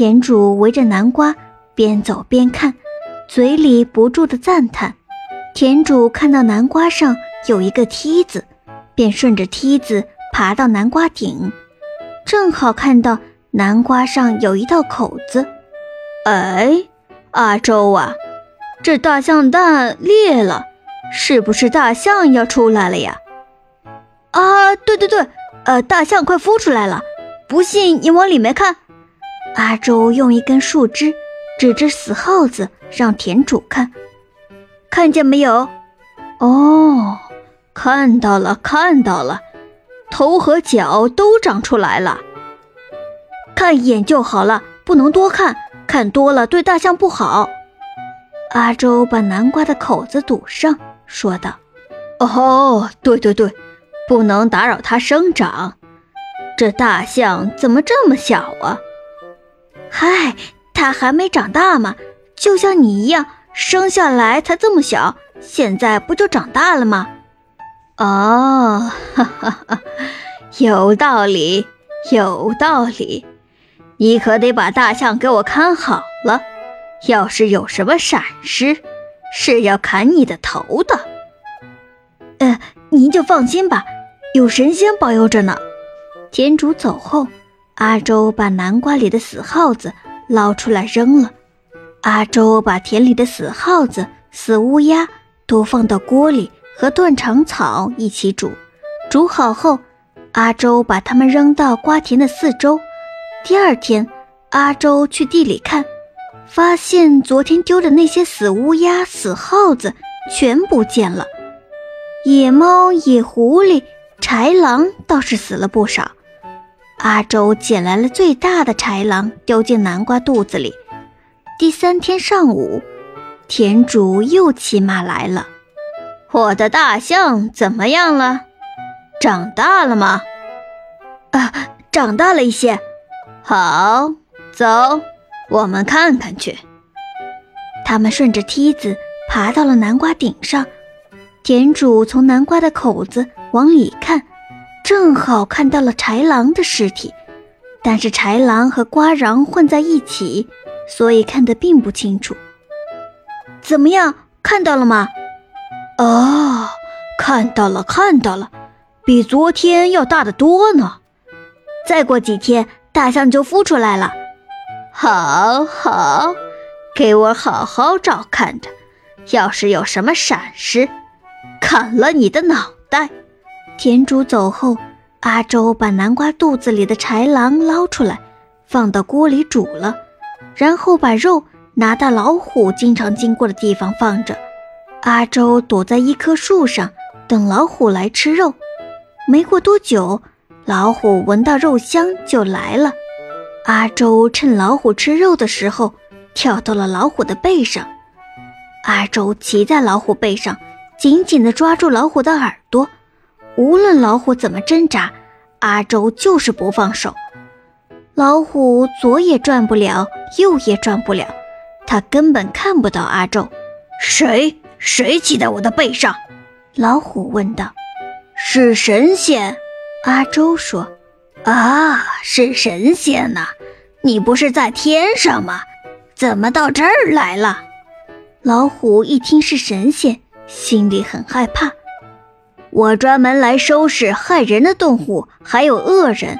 田主围着南瓜边走边看，嘴里不住的赞叹。田主看到南瓜上有一个梯子，便顺着梯子爬到南瓜顶，正好看到南瓜上有一道口子。哎，阿周啊，这大象蛋裂了，是不是大象要出来了呀？啊，对对对，呃，大象快孵出来了，不信你往里面看。阿周用一根树枝指着死耗子，让田主看。看见没有？哦，看到了，看到了，头和脚都长出来了。看一眼就好了，不能多看，看多了对大象不好。阿周把南瓜的口子堵上，说道：“哦，对对对，不能打扰它生长。这大象怎么这么小啊？嗨，他还没长大嘛，就像你一样。”生下来才这么小，现在不就长大了吗？哦，哈哈哈，有道理，有道理。你可得把大象给我看好了，要是有什么闪失，是要砍你的头的。呃，您就放心吧，有神仙保佑着呢。田主走后，阿周把南瓜里的死耗子捞出来扔了。阿周把田里的死耗子、死乌鸦都放到锅里，和断肠草一起煮。煮好后，阿周把它们扔到瓜田的四周。第二天，阿周去地里看，发现昨天丢的那些死乌鸦、死耗子全不见了。野猫、野狐狸、豺狼倒是死了不少。阿周捡来了最大的豺狼，丢进南瓜肚子里。第三天上午，田主又骑马来了。我的大象怎么样了？长大了吗？啊，长大了一些。好，走，我们看看去。他们顺着梯子爬到了南瓜顶上。田主从南瓜的口子往里看，正好看到了豺狼的尸体，但是豺狼和瓜瓤混在一起。所以看得并不清楚。怎么样，看到了吗？哦，看到了，看到了，比昨天要大得多呢。再过几天，大象就孵出来了。好好，给我好好照看着，要是有什么闪失，砍了你的脑袋。田主走后，阿周把南瓜肚子里的豺狼捞出来，放到锅里煮了。然后把肉拿到老虎经常经过的地方放着。阿周躲在一棵树上等老虎来吃肉。没过多久，老虎闻到肉香就来了。阿周趁老虎吃肉的时候，跳到了老虎的背上。阿周骑在老虎背上，紧紧地抓住老虎的耳朵。无论老虎怎么挣扎，阿周就是不放手。老虎左也转不了，右也转不了，他根本看不到阿周。谁？谁骑在我的背上？老虎问道。是神仙。阿周说。啊，是神仙呐！你不是在天上吗？怎么到这儿来了？老虎一听是神仙，心里很害怕。我专门来收拾害人的动物，还有恶人。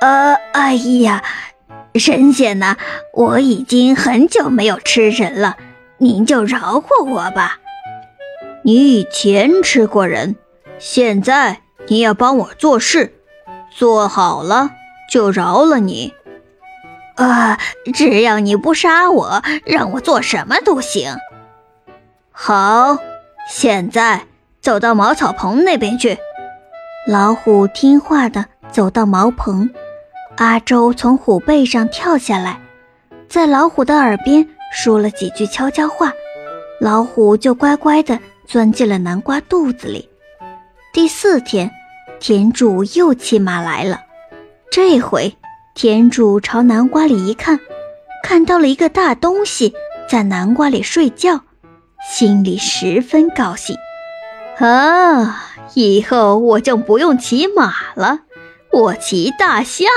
呃，哎呀，神仙呐，我已经很久没有吃人了，您就饶过我吧。你以前吃过人，现在你要帮我做事，做好了就饶了你。啊，只要你不杀我，让我做什么都行。好，现在走到茅草棚那边去。老虎听话的走到茅棚。阿周从虎背上跳下来，在老虎的耳边说了几句悄悄话，老虎就乖乖地钻进了南瓜肚子里。第四天，田主又骑马来了，这回田主朝南瓜里一看，看到了一个大东西在南瓜里睡觉，心里十分高兴。啊，以后我就不用骑马了。我骑大象，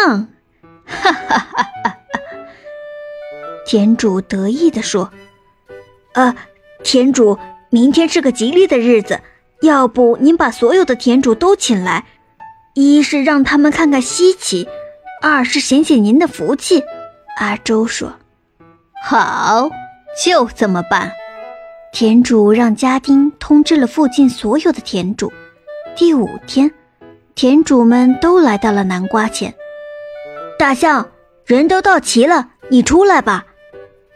哈哈哈哈哈！田主得意地说：“呃，田主，明天是个吉利的日子，要不您把所有的田主都请来，一是让他们看看稀奇，二是显显您的福气。”阿周说：“好，就这么办。”田主让家丁通知了附近所有的田主。第五天，田主们都来到了南瓜前。大象，人都到齐了，你出来吧。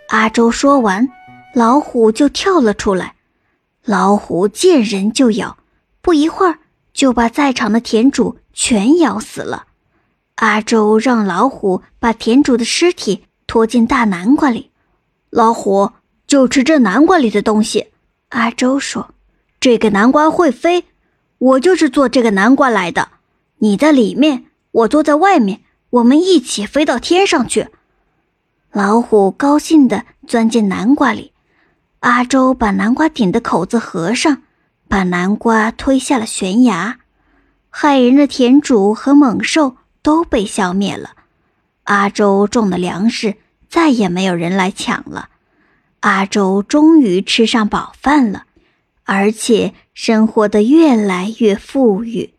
阿周说完，老虎就跳了出来。老虎见人就咬，不一会儿就把在场的田主全咬死了。阿周让老虎把田主的尸体拖进大南瓜里。老虎就吃这南瓜里的东西。阿周说：“这个南瓜会飞。”我就是做这个南瓜来的，你在里面，我坐在外面，我们一起飞到天上去。老虎高兴地钻进南瓜里，阿周把南瓜顶的口子合上，把南瓜推下了悬崖。害人的田主和猛兽都被消灭了，阿周种的粮食再也没有人来抢了，阿周终于吃上饱饭了。而且生活的越来越富裕。